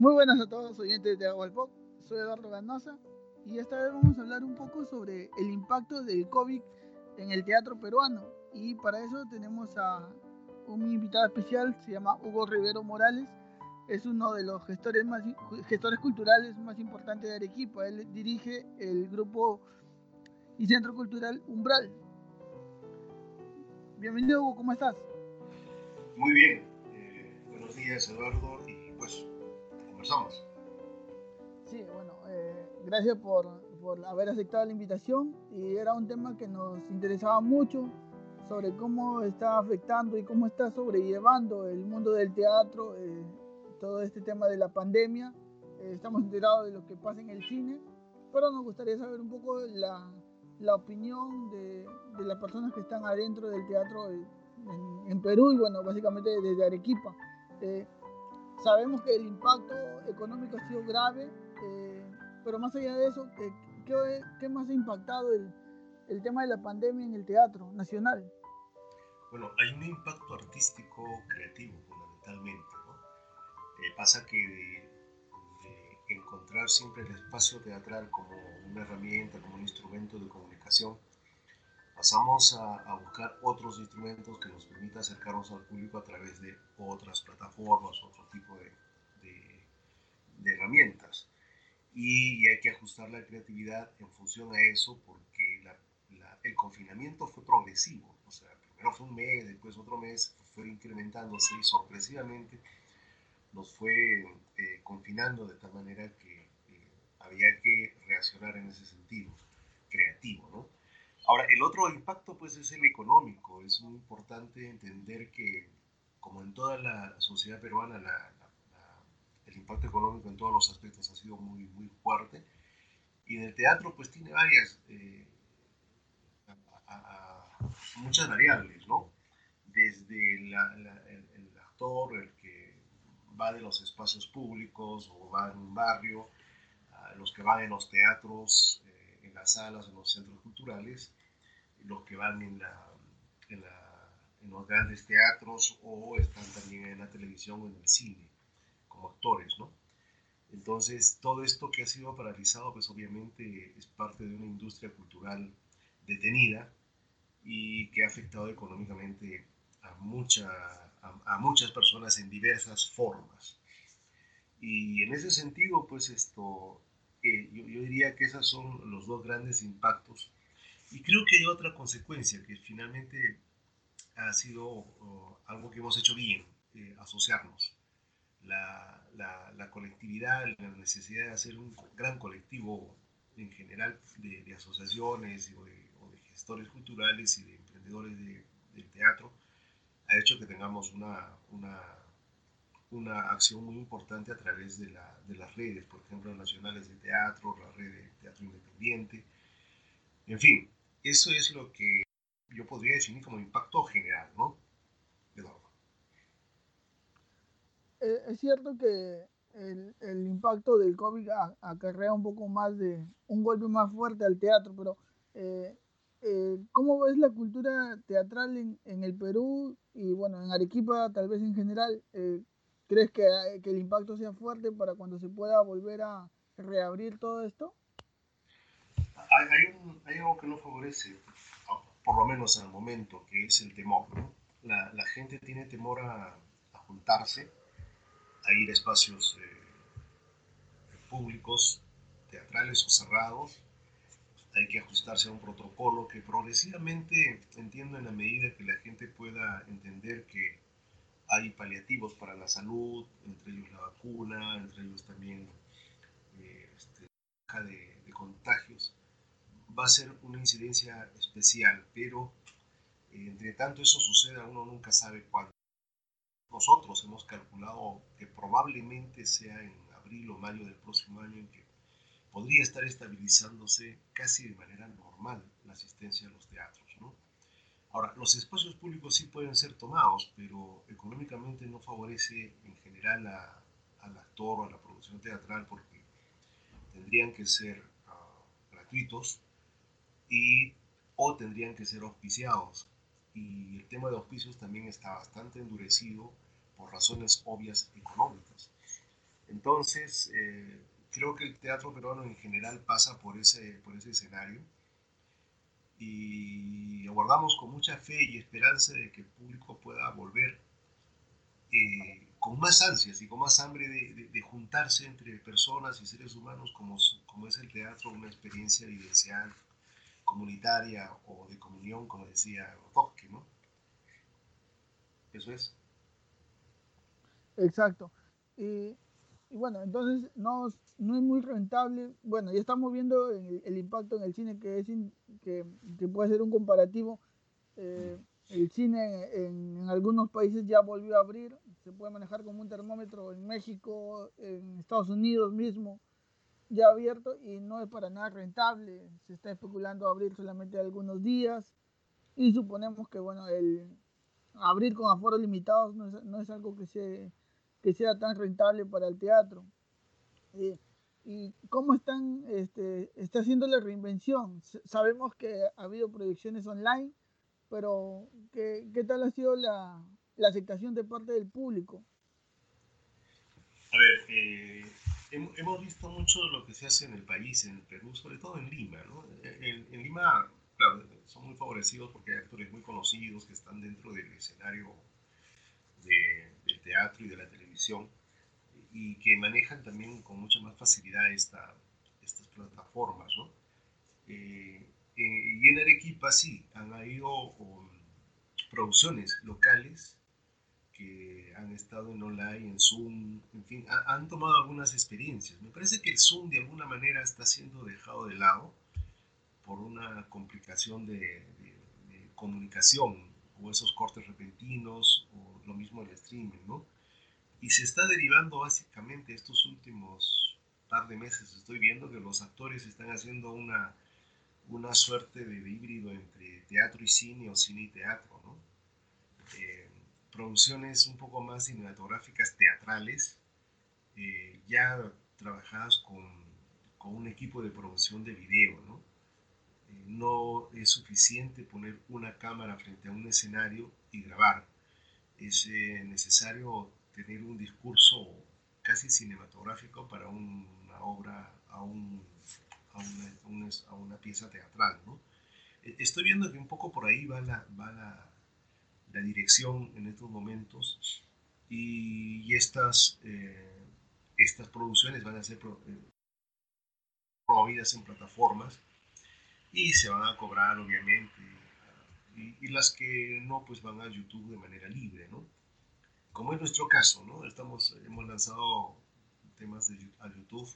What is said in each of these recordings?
Muy buenas a todos, oyentes de Agualpop. Soy Eduardo Ganosa y esta vez vamos a hablar un poco sobre el impacto del COVID en el teatro peruano. Y para eso tenemos a un invitado especial, se llama Hugo Rivero Morales. Es uno de los gestores, más, gestores culturales más importantes de Arequipa. Él dirige el grupo y centro cultural Umbral. Bienvenido, Hugo, ¿cómo estás? Muy bien. Eh, buenos días, Eduardo, Sí, bueno, eh, gracias por, por, haber aceptado la invitación y era un tema que nos interesaba mucho sobre cómo está afectando y cómo está sobrellevando el mundo del teatro, eh, todo este tema de la pandemia. Eh, estamos enterados de lo que pasa en el cine, pero nos gustaría saber un poco la, la opinión de, de, las personas que están adentro del teatro en, en Perú y bueno, básicamente desde Arequipa. Eh, sabemos que el impacto económico ha sido grave, eh, pero más allá de eso, ¿qué, qué, qué más ha impactado el, el, tema de la pandemia en el teatro nacional? Bueno, hay un impacto artístico creativo fundamentalmente. ¿no? Eh, pasa que de, de encontrar siempre el espacio teatral como una herramienta, como un instrumento de comunicación, pasamos a, buscar otros instrumentos que nos permitan acercarnos al público a través de otras plataformas, otro tipo de, herramientas. Y, hay que ajustar la creatividad en función a eso porque el confinamiento fue progresivo. O sea, primero fue un mes, después otro mes, fue incrementándose y sorpresivamente nos fue eh, confinando de tal manera que eh, había que reaccionar en ese sentido creativo, ¿no? Ahora, el otro impacto pues es el económico. Es muy importante entender que, como en toda la sociedad peruana, el impacto económico en todos los aspectos ha sido muy, muy fuerte. Y en el teatro pues tiene varias, eh, muchas variables, ¿no? Desde el, el, actor, el que va de los espacios públicos o va en un barrio, los que van en los teatros, en las salas, en los centros culturales, los que van en, la, en, la, en, los grandes teatros o están también en la televisión o en el cine como actores, ¿no? Entonces, todo esto que ha sido paralizado, pues obviamente es parte de una industria cultural detenida y que ha afectado económicamente a, mucha, a, a muchas personas en diversas formas. Y en ese sentido, pues esto, yo, yo diría que esos son los dos grandes impactos y creo que hay otra consecuencia que finalmente ha sido algo que hemos hecho bien, eh, asociarnos. La, la, la, colectividad, la necesidad de hacer un gran colectivo en general de, de asociaciones o de, o de, gestores culturales y de emprendedores de, del teatro ha hecho que tengamos una, una, una acción muy importante a través de, la, de las redes, por ejemplo, nacionales de teatro, la red de teatro independiente, en fin, eso es lo que yo podría definir como impacto general, ¿no? Eh, es cierto que el, impacto del COVID acarrea un poco más de un golpe más fuerte al teatro, pero eh, eh, ¿cómo ves la cultura teatral en, en, el Perú y bueno, en Arequipa tal vez en general? Eh, ¿Crees que, que el impacto sea fuerte para cuando se pueda volver a reabrir todo esto? hay, hay, algo que no favorece, por lo menos en el momento, que es el temor. ¿no? La, gente tiene temor a, a, juntarse, a ir a espacios eh, públicos, teatrales o cerrados. Hay que ajustarse a un protocolo que progresivamente, entiendo en la medida que la gente pueda entender que hay paliativos para la salud, entre ellos la vacuna, entre ellos también eh, este, de, contagios, va a ser una incidencia especial, pero eh, entre tanto eso suceda, uno nunca sabe cuándo. Nosotros hemos calculado que probablemente sea en abril o mayo del próximo año en que podría estar estabilizándose casi de manera normal la asistencia a los teatros. Ahora, los espacios públicos sí pueden ser tomados, pero económicamente no favorece en general a, al actor o a la producción teatral porque tendrían que ser uh, gratuitos, y o tendrían que ser auspiciados. Y el tema de auspicios también está bastante endurecido por razones obvias económicas. Entonces, eh, creo que el teatro peruano en general pasa por ese, por ese escenario y aguardamos con mucha fe y esperanza de que el público pueda volver eh, con más ansias y con más hambre de, juntarse entre personas y seres humanos como, como es el teatro, una experiencia vivencial, comunitaria o de comunión, como decía Tosque, ¿no? Eso es. Exacto. Y, bueno, entonces no, no es muy rentable. Bueno, ya estamos viendo el, impacto en el cine que, es que, que, puede ser un comparativo. Eh, el cine en, algunos países ya volvió a abrir, se puede manejar como un termómetro en México, en Estados Unidos mismo, ya abierto y no es para nada rentable. Se está especulando abrir solamente algunos días y suponemos que bueno, el abrir con aforos limitados no es, no es algo que, se, que sea tan rentable para el teatro. Eh, ¿Y cómo están, este, está haciendo la reinvención? Sabemos que ha habido proyecciones online, pero ¿qué, qué tal ha sido la, la, aceptación de parte del público? A ver, eh, hemos visto mucho lo que se hace en el país, en el Perú, sobre todo en Lima. ¿no? En, Lima, claro, son muy favorecidos porque hay actores muy conocidos que están dentro del escenario del teatro y de la televisión y que manejan también con mucha más facilidad esta, estas plataformas. ¿no? Eh, eh, y en Arequipa sí, han habido um, producciones locales que han estado en online, en Zoom, en fin, han tomado algunas experiencias. Me parece que el Zoom de alguna manera está siendo dejado de lado por una complicación de, comunicación o esos cortes repentinos o lo mismo el streaming, ¿no? Y se está derivando básicamente estos últimos par de meses, estoy viendo que los actores están haciendo una, una suerte de híbrido entre teatro y cine o cine y teatro, ¿no? Eh, producciones un poco más cinematográficas, teatrales, eh, ya trabajadas con, con, un equipo de producción de video, ¿no? Eh, no es suficiente poner una cámara frente a un escenario y grabar. Es eh, necesario tener un discurso casi cinematográfico para una obra, a, un, a, una, a una, pieza teatral, ¿no? Estoy viendo que un poco por ahí va la, va la la dirección en estos momentos y, estas, eh, estas producciones van a ser eh, promovidas en plataformas y se van a cobrar obviamente y, las que no pues van a YouTube de manera libre, ¿no? Como es nuestro caso, ¿no? Estamos, hemos lanzado temas de, a YouTube,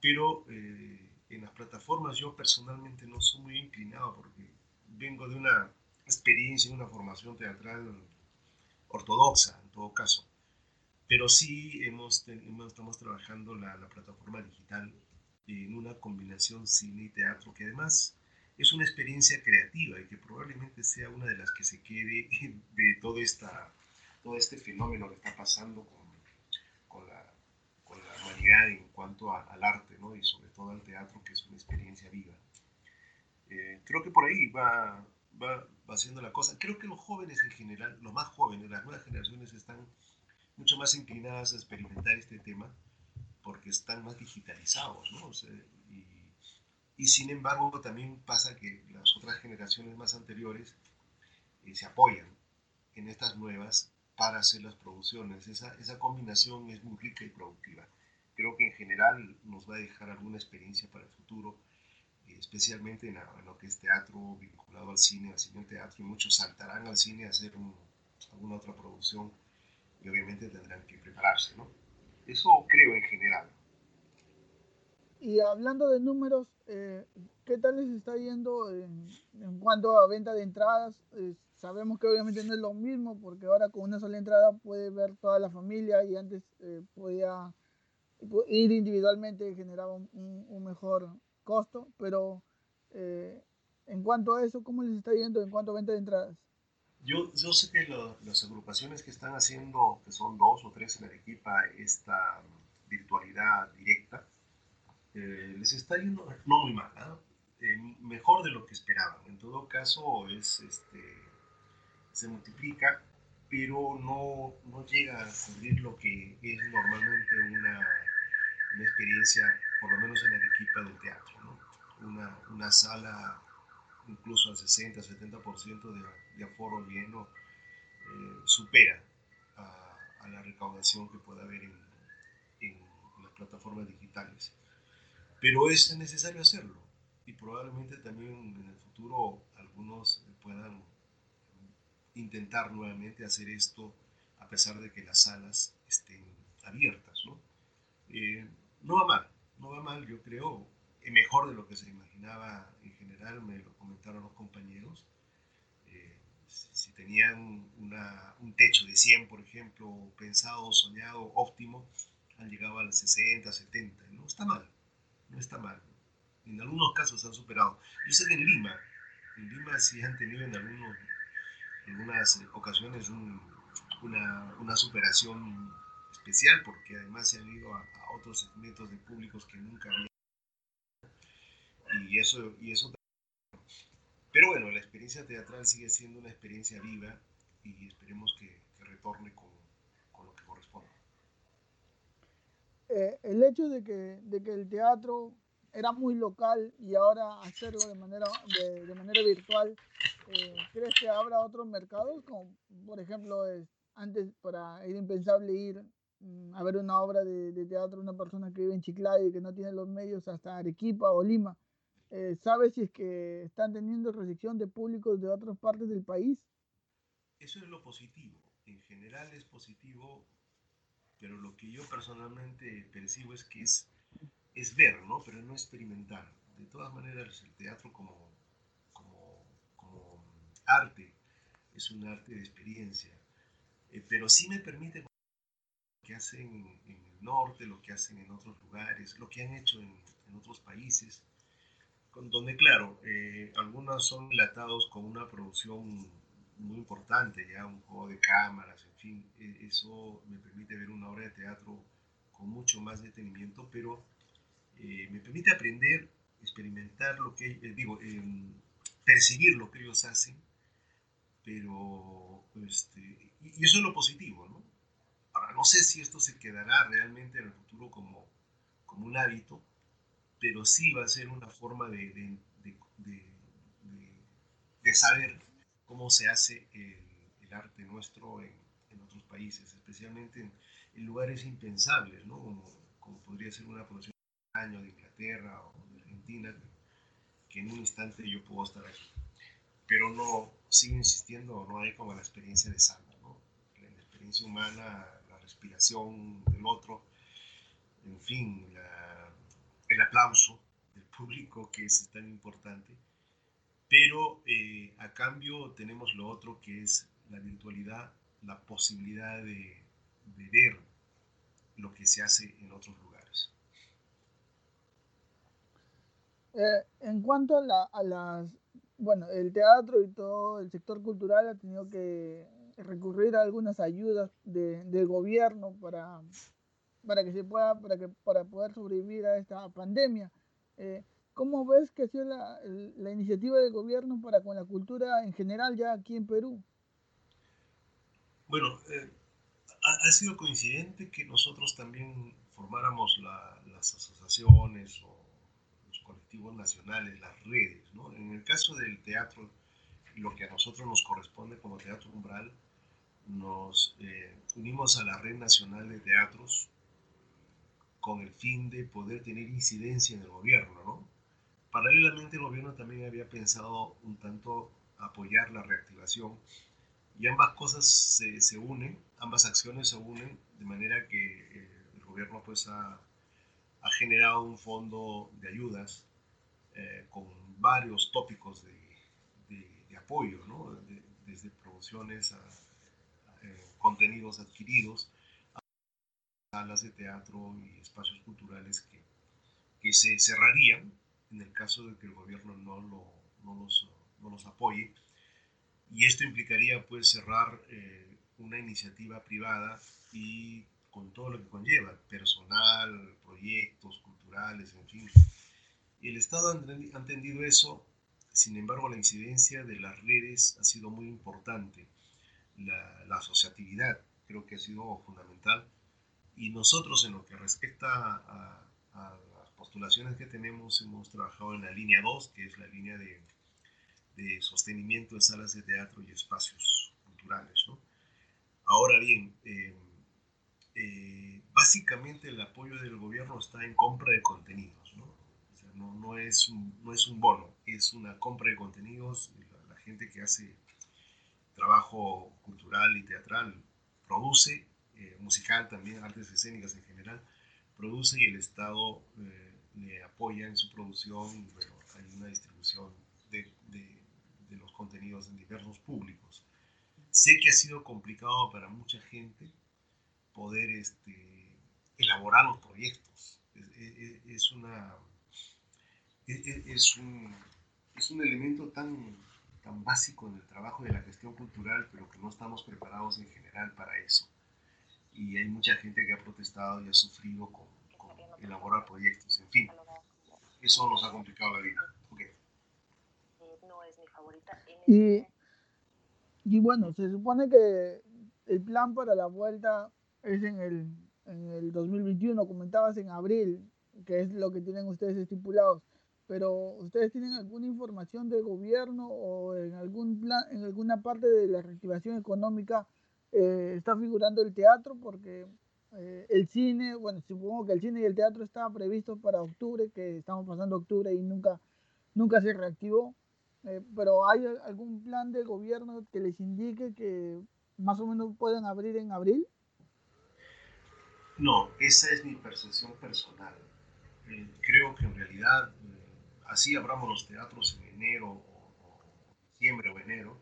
pero eh, en las plataformas yo personalmente no soy muy inclinado porque vengo de una experiencia en una formación teatral ortodoxa, en todo caso. Pero sí hemos, estamos trabajando la, la, plataforma digital en una combinación cine y teatro que además es una experiencia creativa y que probablemente sea una de las que se quede de todo, esta, todo este fenómeno que está pasando con, con, la, con la, humanidad en cuanto al arte ¿no? y sobre todo al teatro que es una experiencia viva. Eh, creo que por ahí va, va, haciendo la cosa. Creo que los jóvenes en general, los más jóvenes, las nuevas generaciones están mucho más inclinadas a experimentar este tema porque están más digitalizados, ¿no? Y, sin embargo también pasa que las otras generaciones más anteriores eh, se apoyan en estas nuevas para hacer las producciones. Esa, esa combinación es muy rica y productiva. Creo que en general nos va a dejar alguna experiencia para el futuro especialmente en, lo que es teatro vinculado al cine, al cine teatro, y muchos saltarán al cine a hacer alguna otra producción y obviamente tendrán que prepararse, ¿no? Eso creo en general. Y hablando de números, eh, ¿qué tal les está yendo en, cuanto a venta de entradas? Eh, sabemos que obviamente no es lo mismo porque ahora con una sola entrada puede ver toda la familia y antes eh, podía ir individualmente y generaba un, mejor costo, pero eh, en cuanto a eso, ¿cómo les está yendo en cuanto a venta de entradas? Yo, yo sé que las agrupaciones que están haciendo, que son dos o tres en Arequipa, esta virtualidad directa, eh, les está yendo no muy mal, eh, mejor de lo que esperaban. En todo caso, es, este, se multiplica, pero no, no llega a cubrir lo que es normalmente una, una experiencia, por lo menos en el equipo del teatro, ¿no? una, una sala incluso al 60-70% de, de aforo lleno eh, supera a, la recaudación que pueda haber en, en, las plataformas digitales. Pero es necesario hacerlo y probablemente también en el futuro algunos puedan intentar nuevamente hacer esto a pesar de que las salas estén abiertas. ¿no? Eh, va mal, no va mal, yo creo, es mejor de lo que se imaginaba en general, me lo comentaron los compañeros. Eh, si tenían un techo de 100, por ejemplo, pensado, soñado, óptimo, han llegado al 60, 70, no está mal, no está mal. En algunos casos han superado. Yo sé que en Lima, en Lima sí han tenido en algunos, algunas ocasiones un, una, una superación especial porque además se han ido a, a, otros segmentos de públicos que nunca habían. Y eso, y eso. Pero bueno, la experiencia teatral sigue siendo una experiencia viva y esperemos que, que retorne con, con, lo que corresponde. Eh, el hecho de que, de que el teatro era muy local y ahora hacerlo de manera, de, de manera virtual, eh, ¿crees que habrá otros mercados? Como por ejemplo, es, antes para era impensable ir a ver una obra de, de, teatro una persona que vive en Chiclayo y que no tiene los medios hasta Arequipa o Lima. Eh, ¿Sabes si es que están teniendo recepción de públicos de otras partes del país? Eso es lo positivo. En general es positivo, pero lo que yo personalmente percibo es que es, es ver, ¿no? pero no experimentar. De todas maneras, el teatro como, como, arte es un arte de experiencia, eh, pero sí me permite que hacen en el norte, lo que hacen en otros lugares, lo que han hecho en, en otros países, con, donde claro, eh, algunos son relatados con una producción muy importante, ya un juego de cámaras, en fin, eh, eso me permite ver una obra de teatro con mucho más detenimiento, pero eh, me permite aprender, experimentar lo que, eh, digo, percibir lo que ellos hacen, pero, este, y, eso es lo positivo, ¿no? Ahora, no sé si esto se quedará realmente en el futuro como, como un hábito, pero sí va a ser una forma de, de, de saber cómo se hace el, arte nuestro en, otros países, especialmente en, lugares impensables, ¿no? como, podría ser una producción de de Inglaterra o de Argentina, que en un instante yo puedo estar aquí. Pero no, sigo insistiendo, no hay como la experiencia de Sandra, ¿no? la, experiencia humana, la respiración del otro, en fin, el aplauso del público que es tan importante, pero eh, a cambio tenemos lo otro que es la virtualidad, la posibilidad de, ver lo que se hace en otros lugares. Eh, en cuanto a, las, bueno, el teatro y todo el sector cultural ha tenido que recurrir a algunas ayudas de, del gobierno para, para que se pueda, para que para poder sobrevivir a esta pandemia. Eh, ¿Cómo ves que ha sido la, iniciativa del gobierno para con la cultura en general ya aquí en Perú? Bueno, eh, ha, sido coincidente que nosotros también formáramos la, las asociaciones o los colectivos nacionales, las redes. ¿no? En el caso del teatro, lo que a nosotros nos corresponde como Teatro Umbral, nos eh, unimos a la Red Nacional de Teatros con el fin de poder tener incidencia en el gobierno, ¿no? Paralelamente el gobierno también había pensado un tanto apoyar la reactivación y ambas cosas se, se unen, ambas acciones se unen de manera que eh, el gobierno pues ha, generado un fondo de ayudas eh, con varios tópicos de, de, apoyo, ¿no? de, desde producciones a, a eh, contenidos adquiridos salas de teatro y espacios culturales que, que se cerrarían en el caso de que el gobierno no, lo, no, los, no los apoye. Y esto implicaría pues cerrar eh, una iniciativa privada y con todo lo que conlleva, personal, proyectos culturales, en fin. Y el Estado ha entendido eso, sin embargo la incidencia de las redes ha sido muy importante. la, asociatividad, creo que ha sido fundamental. Y nosotros en lo que respecta a, las postulaciones que tenemos, hemos trabajado en la línea 2, que es la línea de, de sostenimiento de salas de teatro y espacios culturales. ¿no? Ahora bien, eh, eh, básicamente el apoyo del gobierno está en compra de contenidos. ¿no? no, no, es un, no es un bono, es una compra de contenidos. La, la gente que hace trabajo cultural y teatral produce, eh, musical también, artes escénicas en general, produce y el Estado le apoya en su producción. Bueno, hay una distribución de, de, los contenidos en diversos públicos. Sé que ha sido complicado para mucha gente poder este, elaborar los proyectos. Es, una, es, un, es un elemento tan, tan básico en el trabajo de la gestión cultural, pero que no estamos preparados en general para eso. Y hay mucha gente que ha protestado y ha sufrido con, elaborar proyectos. En fin, eso nos ha complicado la vida. Okay. Y y bueno, se supone que el plan para la vuelta es en el, en el 2021, comentabas en abril, que es lo que tienen ustedes estipulados. Pero ustedes tienen alguna información del gobierno o en algún plan, en alguna parte de la reactivación económica eh, está figurando el teatro porque eh, el cine, bueno, supongo que el cine y el teatro estaban previstos para octubre, que estamos pasando octubre y nunca, nunca se reactivó. Eh, pero ¿hay algún plan del gobierno que les indique que más o menos pueden abrir en abril? No, esa es mi percepción personal. Eh, creo que en realidad, eh, así abramos los teatros en enero o, diciembre o enero,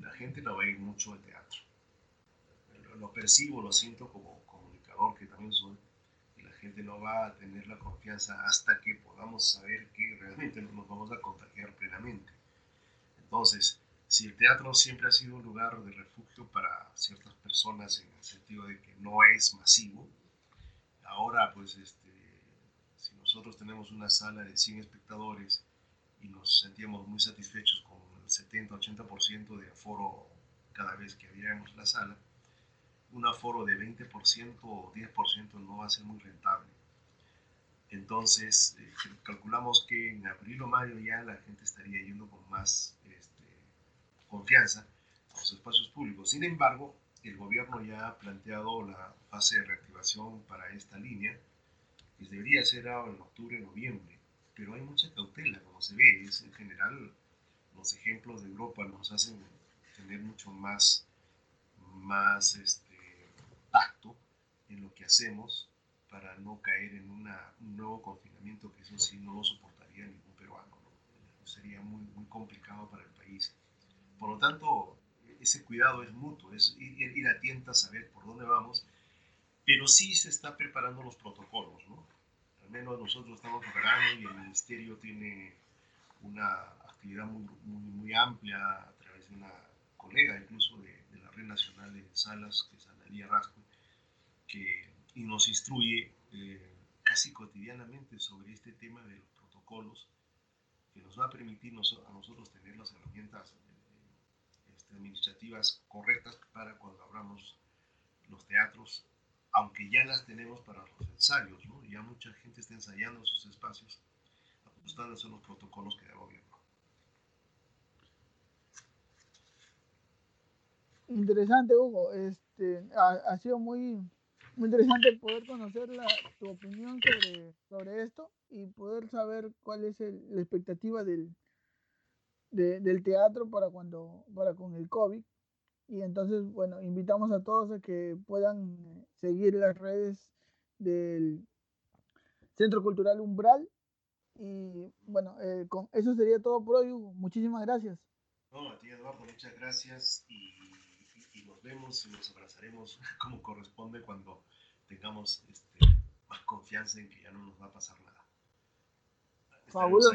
la gente no va a ir mucho al teatro. Lo, lo percibo, lo siento como y la gente no va a tener la confianza hasta que podamos saber que realmente nos vamos a contagiar plenamente. Entonces, si el teatro siempre ha sido un lugar de refugio para ciertas personas en el sentido de que no es masivo, ahora pues este, si nosotros tenemos una sala de 100 espectadores y nos sentíamos muy satisfechos con el 70-80% de aforo cada vez que abríamos la sala, un aforo de 20% o 10% no va a ser muy rentable. Entonces, eh, calculamos que en abril o mayo ya la gente estaría yendo con más este, confianza a los espacios públicos. Sin embargo, el gobierno ya ha planteado la fase de reactivación para esta línea, que debería ser en octubre, noviembre, pero hay mucha cautela, como se ve, es en general los ejemplos de Europa nos hacen tener mucho más, más este, tacto en lo que hacemos para no caer en un nuevo confinamiento, que eso sí no lo soportaría ningún peruano. Sería muy, muy complicado para el país. Por lo tanto, ese cuidado es mutuo, es ir, ir a tienta, saber por dónde vamos, pero sí se está preparando los protocolos, ¿no? Al menos nosotros estamos preparando y el ministerio tiene una actividad muy, muy, muy amplia a través de una colega incluso de, de la Red Nacional de Salas, que es Rasco, que y nos instruye eh, casi cotidianamente sobre este tema de los protocolos que nos va a permitir a nosotros tener las herramientas eh, este, administrativas correctas para cuando abramos los teatros, aunque ya las tenemos para los ensayos, ya mucha gente está ensayando sus espacios ajustándose a los protocolos que da el gobierno. Interesante, Hugo. Este, ha sido muy, muy interesante poder conocer la, tu opinión sobre, sobre esto y poder saber cuál es la expectativa del, del teatro para cuando para con el COVID. Y entonces, bueno, invitamos a todos a que puedan seguir las redes del Centro Cultural Umbral. Y bueno, eh, con eso sería todo por hoy, Hugo. Muchísimas gracias. No, a ti, Eduardo, muchas gracias. Y vemos y nos abrazaremos como corresponde cuando tengamos este, más confianza en que ya no nos va a pasar nada. Fabuloso.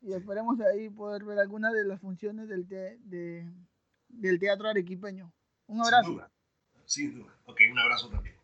Y, esperemos ahí poder ver algunas de las funciones del, del teatro arequipeño. Un abrazo. Sin duda. Sin duda. Ok, un abrazo también.